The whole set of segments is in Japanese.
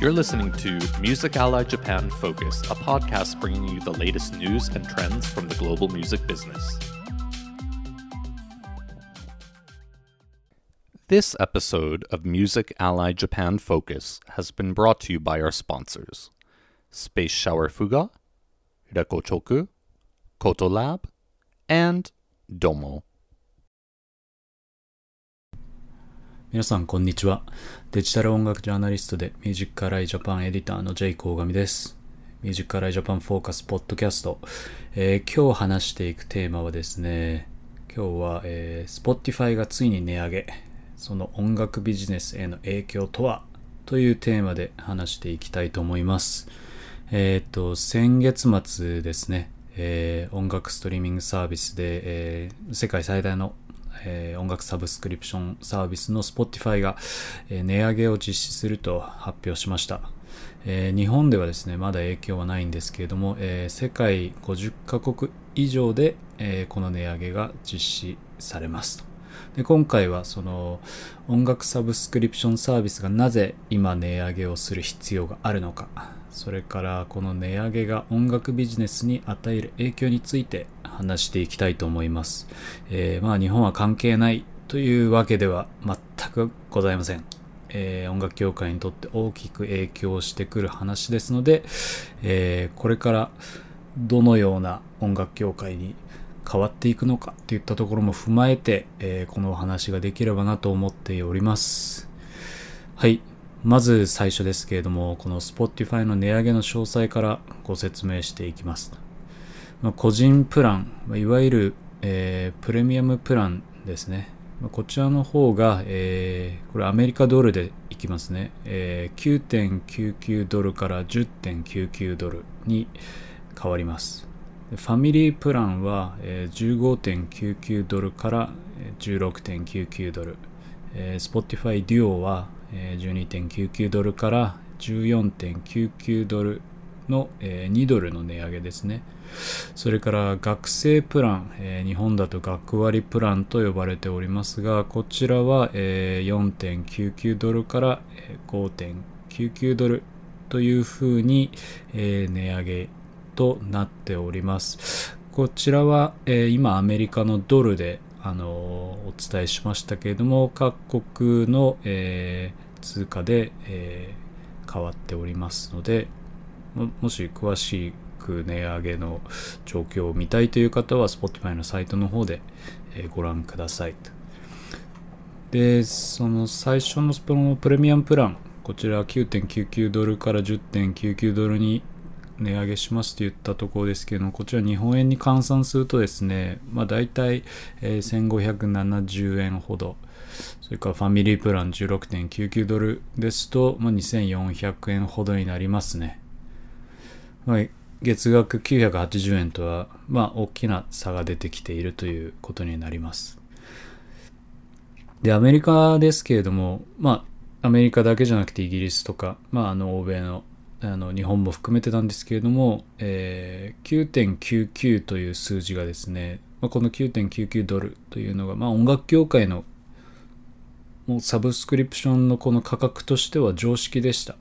You're listening to Music Ally Japan Focus, a podcast bringing you the latest news and trends from the global music business. This episode of Music Ally Japan Focus has been brought to you by our sponsors Space Shower Fuga, Rekochoku, Koto Lab, and Domo. 皆さんこんにちは。デジタル音楽ジャーナリストでミュージックアライジャパンエディターのジェイコーガミです。ミュージックアライジャパンフォーカスポッドキャスト、えー、今日話していくテーマはですね今日は、えー、Spotify がついに値上げ。その音楽ビジネスへの影響とは？というテーマで話していきたいと思います。えっ、と先月末ですねえー、音楽ストリーミングサービスで、えー、世界最大のえー、音楽サブスクリプションサービスの Spotify が、えー、値上げを実施すると発表しました。えー、日本ではですね、まだ影響はないんですけれども、え世界50カ国以上で、えこの値上げが実施されますと。で今回はその音楽サブスクリプションサービスがなぜ今値上げをする必要があるのかそれからこの値上げが音楽ビジネスに与える影響について話していきたいと思います。えー、まあ日本は関係ないというわけでは全くございません。えー、音楽業界にとって大きく影響してくる話ですので、えー、これからどのような音楽業界に変わっていくのかっていったところも踏まえて、えー、このお話ができればなと思っております。はい。まず最初ですけれども、この Spotify の値上げの詳細からご説明していきます。まあ、個人プラン、いわゆる、えー、プレミアムプランですね。まこちらの方が、えー、これアメリカドルでいきますね。えー、9.99ドルから10.99ドルに変わります。ファミリープランは、えー、15.99ドルから16.99ドル。えー、Spotify Duo は、えー、12.99ドルから14.99ドルの、えー、2ドルの値上げですね。それから学生プラン、えー、日本だと学割プランと呼ばれておりますが、こちらは、えー、4.99ドルから5.99ドルというふうに、えー、値上げとなっております。こちらは、えー、今アメリカのドルで、あの、お伝えしましたけれども、各国の、えー、通貨で、え変わっておりますので、もし詳しく値上げの状況を見たいという方は Spotify のサイトの方で、えご覧ください。で、その最初のスプロのプレミアムプラン、こちら9.99ドルから10.99ドルに値上げしますと言ったところですけども、こちら日本円に換算するとですね、まあ大体、え1570円ほど。それからファミリープラン16.99ドルですと、まあ、2400円ほどになりますね。まあ、月額980円とは、まあ、大きな差が出てきているということになります。で、アメリカですけれども、まあ、アメリカだけじゃなくてイギリスとか、まあ、あの、欧米の、あの、日本も含めてなんですけれども、えー、9.99という数字がですね、まあ、この9.99ドルというのが、まあ、音楽業界のもうサブスクリプションのこの価格としては常識でした。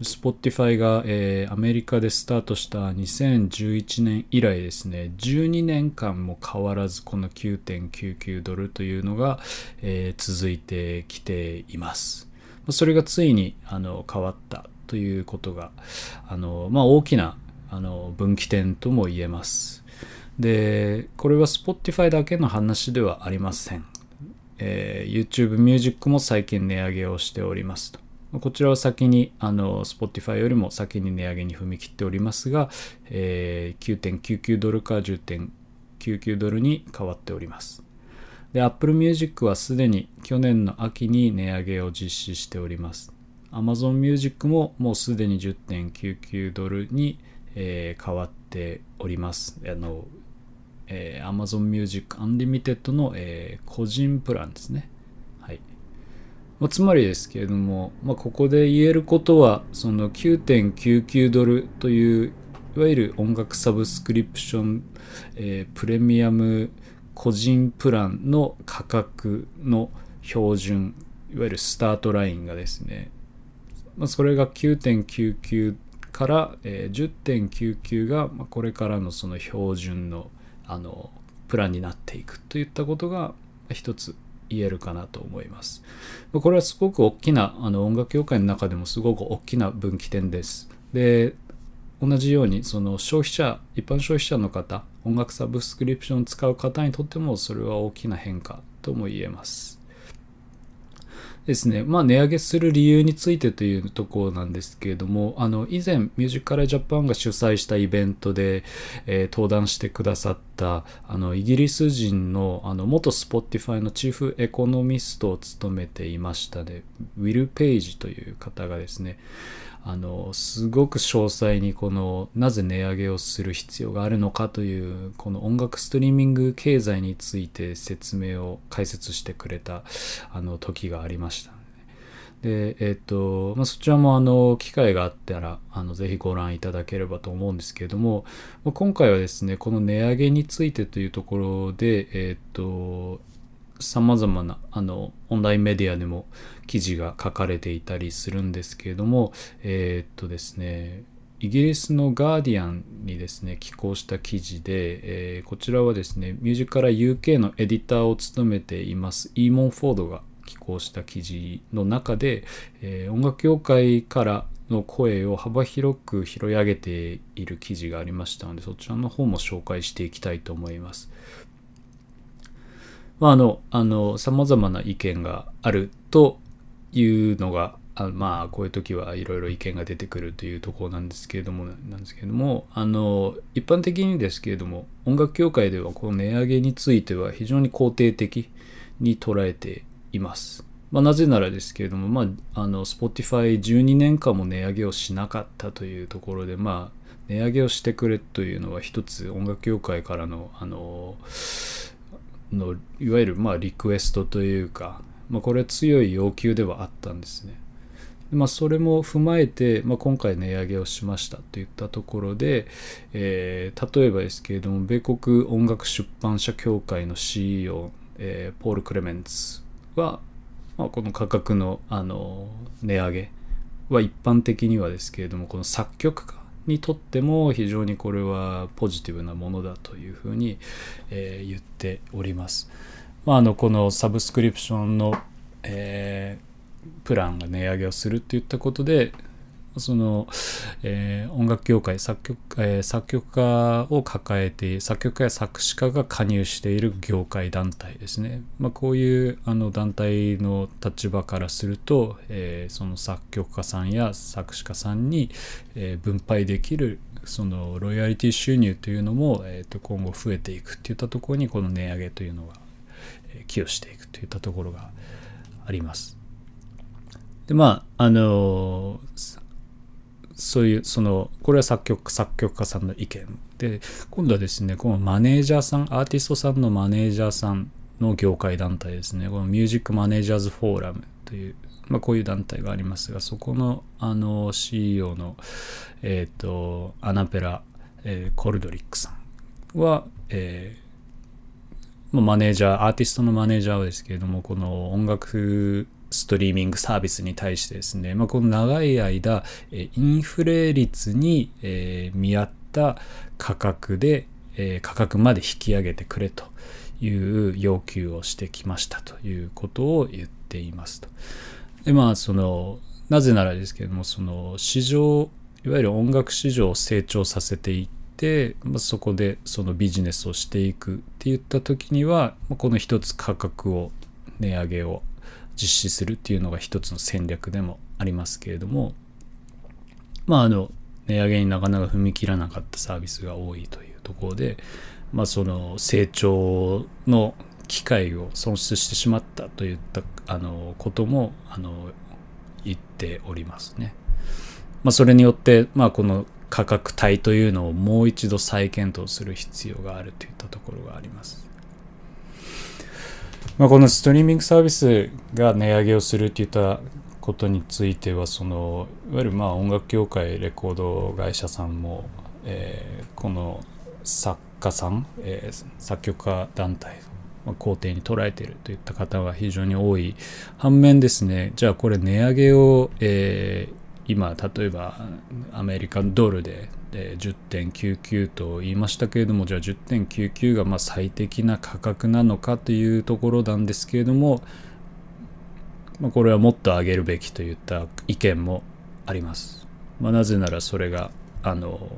Spotify が、えー、アメリカでスタートした2011年以来ですね、12年間も変わらずこの9.99ドルというのが、えー、続いてきています。それがついにあの変わったということが、あのまあ、大きなあの分岐点とも言えます。で、これは Spotify だけの話ではありません。えー、YouTube Music も最近値上げをしておりますと。こちらは先に、あの、Spotify よりも先に値上げに踏み切っておりますが、えー、9.99ドルから10.99ドルに変わっております。で、Apple Music はすでに去年の秋に値上げを実施しております。Amazon Music ももうすでに10.99ドルに、えー、変わっております。あの、えー、Amazon Music Unlimited の、えー、個人プランですね。まあ、つまりですけれども、まあ、ここで言えることはその9.99ドルといういわゆる音楽サブスクリプション、えー、プレミアム個人プランの価格の標準いわゆるスタートラインがですねまあ、それが9.99から、えー10.99が、これからのその標準のあのプランになっていくといったことが一つ言えるかなと思います。これはすごく大きなあの音楽業界の中でもすごく大きな分岐点です。で同じようにその消費者一般消費者の方音楽サブスクリプションを使う方にとってもそれは大きな変化とも言えます。ですね、まあ、値上げする理由についてというところなんですけれども、あの以前、ミュージックカルジャパンが主催したイベントで、えー登壇してくださったあのイギリス人のあの元 Spotify のチーフエコノミストを務めていましたね、ウィル・ペイジという方がですね、あのすごく詳細にこのなぜ値上げをする必要があるのかというこの音楽ストリーミング経済について説明を解説してくれたあの時がありました。で、えっ、と、まあ、そちらもあの、機会があったら、あの、ぜひご覧いただければと思うんですけれども、ま今回はですね、この値上げについてというところで、えっ、と、様々な、あの、オンラインメディアでも記事が書かれていたりするんですけれども、えっ、とですね、イギリスのガーディアンにですね、寄稿した記事で、えーこちらはですね、ミュージカラ UK のエディターを務めています、イーモン・フォードが寄稿した記事の中で、えー音楽業界からの声を幅広く拾い上げている記事がありましたので、そちらの方も紹介していきたいと思います。まあ、あの、あの、様々な意見があるというのが、あまあ、こういう時はいろいろ意見が出てくるというところなんですけれども、なんですけれども、あの、一般的にですけれども、音楽業界ではこの値上げについては非常に肯定的に捉えています。まあ、なぜならですけれども、まあ、あの、Spotify12 年間も値上げをしなかったというところで、まあ、値上げをしてくれというのは一つ音楽業界からの、あの、のいわゆるまあリクエストというか、まあ、これは強い要求ではあったんですね。でまあ、それも踏まえて、まあ、今回値上げをしましたといったところで、えー例えばですけれども米国音楽出版社協会の CEO、えーポール・クレメンツは、まあ、この価格のあの値上げは一般的にはですけれどもこの作曲家にとっても非常にこれはポジティブなものだというふうに、えー言っております。まあ、あのこのサブスクリプションの、えープランが値上げをするといったことでその、えー音楽業界作曲,、えー作曲家を抱えて作曲家や作詞家が加入している業界団体ですね、まあ、こういうあの団体の立場からすると、えーその作曲家さんや作詞家さんに、え分配できるそのロイヤリティ収入というのも、えーと今後増えていくといったところにこの値上げというのが、え寄与していくといったところがあります。でまああのさそういうそのこれは作曲作曲家さんの意見で今度はですねこのマネージャーさんアーティストさんのマネージャーさんの業界団体ですねこのミュージックマネージャーズフォーラムという、まあ、こういう団体がありますがそこのあの CEO のえっ、とアナペラ、えーコルドリックさんは、えーマネージャー、アーティストのマネージャーですけれども、この音楽ストリーミングサービスに対してですね、まあ、この長い間、インフレ率に、え見合った価格で、え価格まで引き上げてくれという要求をしてきましたということを言っていますと。でまあそのなぜならですけどもその市場いわゆる音楽市場を成長させていって、まあ、そこでそのビジネスをしていくっていった時にはまこの一つ価格を値上げを実施するっていうのが一つの戦略でもありますけれどもまああの値上げになかなか踏み切らなかったサービスが多いというところで、まあ、その成長の機会を損失してしまったといったあのこともあの言っておりますね。まあ、それによって、まあ、この価格帯というのをもう一度再検討する必要があるといったところがあります。まあ、このストリーミングサービスが値上げをするといったことについてはそのいわゆるまあ音楽業界レコード会社さんも、えーこの作家さん、えー作曲家団体まあ肯定に捉えているといった方が非常に多い反面ですね。じゃあこれ値上げを、えー今例えばアメリカンドルでで10.99と言いましたけれどもじゃあ10.99がまあ最適な価格なのかというところなんですけれども、まあ、これはもっと上げるべきといった意見もあります。まあ、なぜならそれがあの、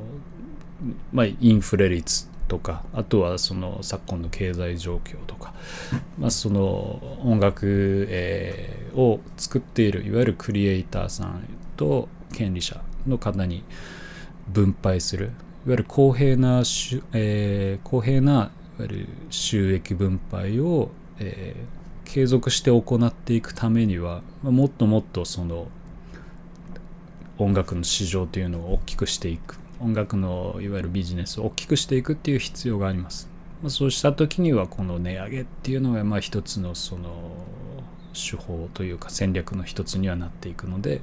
まあ、インフレ率とかあとはその昨今の経済状況とか、まあ、その音楽、えー、を作っているいわゆるクリエイターさんと権利者の方に分配するいわゆる公平な、えー、公平ないわゆる収益分配を、えー、継続して行っていくためには、ま、もっともっとその音楽の市場というのを大きくしていく音楽のいわゆるビジネスを大きくしていくっていう必要があります。ま、そうした時にはこの値上げっていうのがまあ一つのその手法というか戦略の一つにはなっていくので、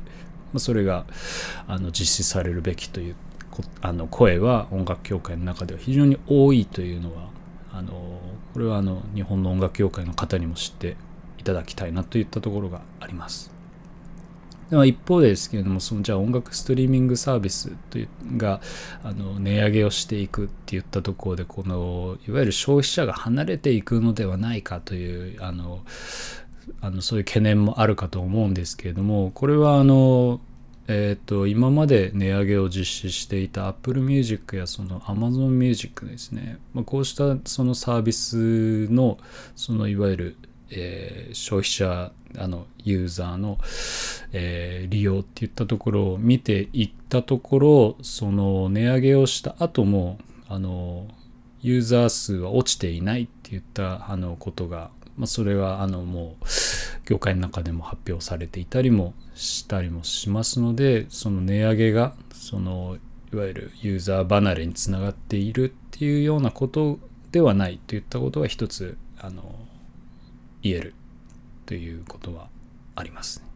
ま、それがあの実施されるべきというあの声は音楽協会の中では非常に多いというのはあのこれはあの日本の音楽協会の方にも知っていただきたいなといったところがあります。では一方でですけれどもそのじゃあ音楽ストリーミングサービスというがあの値上げをしていくっていったところでこのいわゆる消費者が離れていくのではないかというあのあのそういう懸念もあるかと思うんですけれどもこれはあのえーと、今まで値上げを実施していた Apple Music やその Amazon Music ですね、まあ、こうしたそのサービスのそのいわゆるえー、消費者あのユーザーの、えー、利用っていったところを見ていったところその値上げをした後もあのユーザー数は落ちていないっていったあのことが、まあ、それはあのもう業界の中でも発表されていたりもしたりもしますのでその値上げがそのいわゆるユーザー離れにつながっているっていうようなことではないといったことが一つあの言えるということはありますね。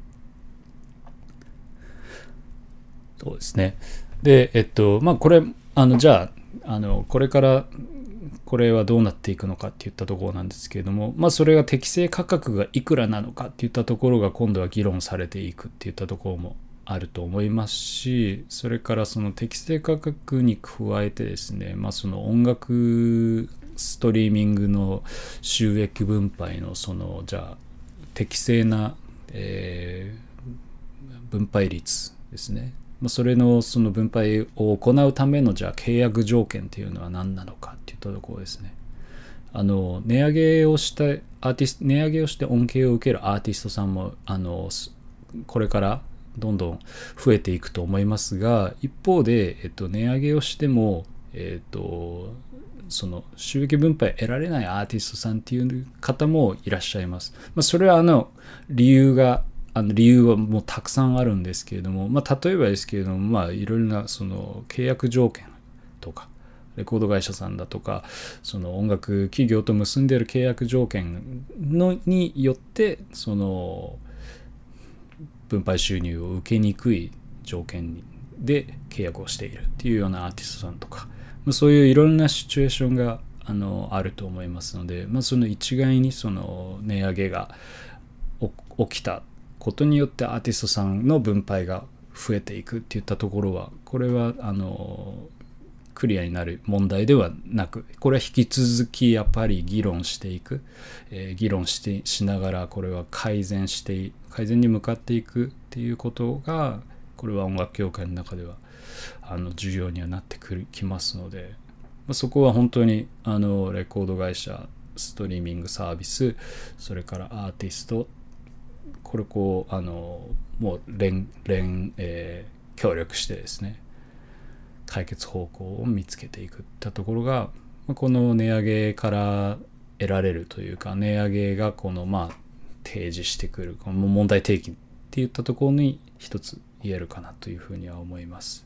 そうですね。で、えっと、まあこれ、あの、じゃあ、あの、これからこれはどうなっていくのかっていったところなんですけれども、まあそれが適正価格がいくらなのかっていったところが今度は議論されていくっていったところもあると思いますし、それからその適正価格に加えてですね、まあその音楽ストリーミングの収益分配のそのじゃあ適正な、えー、分配率ですね、まあ、それのその分配を行うためのじゃあ契約条件っていうのは何なのかっていったところですねあの値上げをしたアーティスト値上げをして恩恵を受けるアーティストさんもあのこれからどんどん増えていくと思いますが一方で、えっと、値上げをしても、えっと、その収益分配得られないアーティストさんっていう方もいらっしゃいます。まあ、それはあの理由があの理由はもうたくさんあるんですけれども、まあ、例えばですけれども、まあ、いろいろなその契約条件とか、レコード会社さんだとか、その音楽企業と結んでいる契約条件のによって、その分配収入を受けにくい条件で契約をしているっていうようなアーティストさんとか、まあそういういろんなシチュエーションがあのあると思いますので、まあ、その一概にその値上げが起きたことによってアーティストさんの分配が増えていくっていったところはこれはあのクリアになる問題ではなくこれは引き続きやっぱり議論していく、えー、議論してしながらこれは改善して改善に向かっていくっていうことがこれは音楽協会の中ではあの重要にはなってくるきますので、まあ、そこは本当にあのレコード会社ストリーミングサービスそれからアーティストこれこうあのもう連連、えー、協力してですね解決方向を見つけていくったところが、ま、この値上げから得られるというか値上げがこのまあ提示してくるこの問題提起っていったところに一つ言えるかなというふうには思います。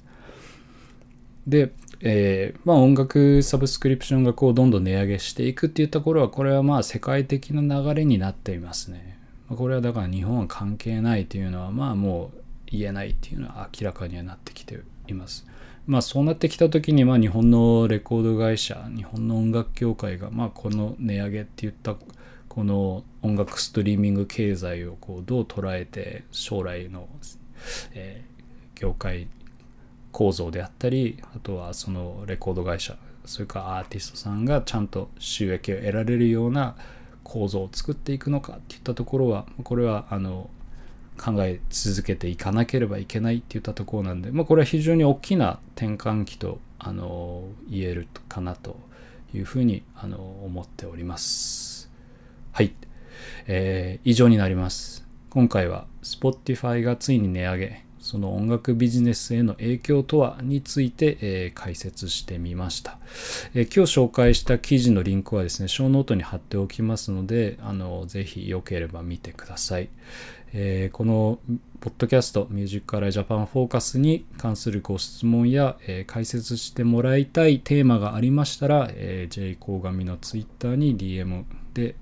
で、えー、まあ音楽サブスクリプションがこうどんどん値上げしていくっていうところはこれはまあ世界的な流れになっていますね。これはだから日本は関係ないっていうのはまあもう言えないっていうのは明らかにはなってきています。まあそうなってきた時にまあ日本のレコード会社日本の音楽協会がまあこの値上げって言ったこの音楽ストリーミング経済をこうどう捉えて将来の、えー業界構造であったりあとはそのレコード会社それからアーティストさんがちゃんと収益を得られるような構造を作っていくのかっていったところはこれはあの考え続けていかなければいけないっていったところなんで、まあ、これは非常に大きな転換期とあの言えるかなというふうにあの思っております。はい、えー、以上になります。今回は Spotify がついに値上げその音楽ビジネスへの影響とはについて、えー、解説してみました、えー、今日紹介した記事のリンクはですね、ショーノートに貼っておきますので、あのぜひよければ見てください。えー、このポッドキャストミュージックアライジャパンフォーカスに関するご質問や、えー、解説してもらいたいテーマがありましたら、えー、J コーガミのツイッターに DM で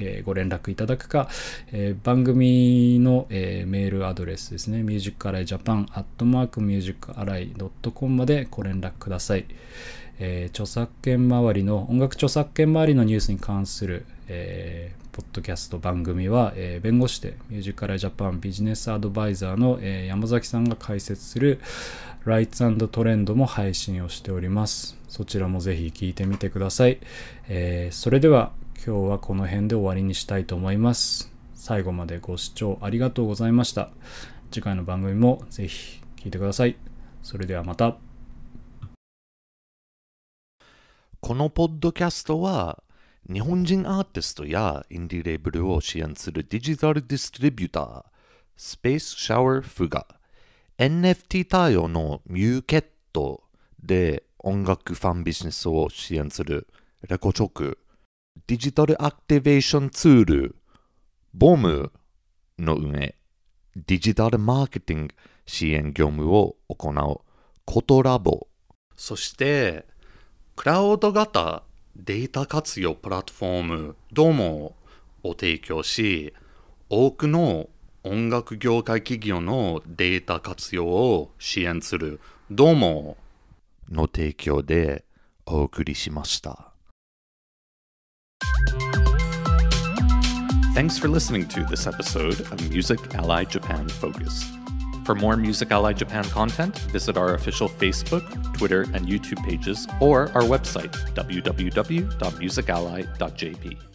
えー、ご連絡いただくか、えー、番組の、えー、メールアドレスですね、ミュージックアライジャパンアットマークミュージックアライドットコムまでご連絡ください。え著作権周りの、音楽著作権周りのニュースに関する、えポッドキャスト番組は、え弁護士でミュージックアライジャパンビジネスアドバイザーの、え山崎さんが解説するライツトレンドも配信をしております。そちらもぜひ聞いてみてください。えそれでは今日はこの辺で終わりにしたいと思います。最後までご視聴ありがとうございました。次回の番組もぜひ聴いてください。それではまた。このポッドキャストは日本人アーティストやインディレーブルを支援するデジタルディストリビュータースペースシャワーフが NFT 対応のミューケットで音楽ファンビジネスを支援するレコチョクデジタルアクティベーションツール、ボムの上、デジタルマーケティング支援業務を行うコトラボ、そしてクラウド型データ活用プラットフォームドモを提供し、多くの音楽業界企業のデータ活用を支援するドモの提供でお送りしました。Thanks for listening to this episode of Music Ally Japan Focus. For more Music Ally Japan content, visit our official Facebook, Twitter, and YouTube pages or our website, www.musically.jp.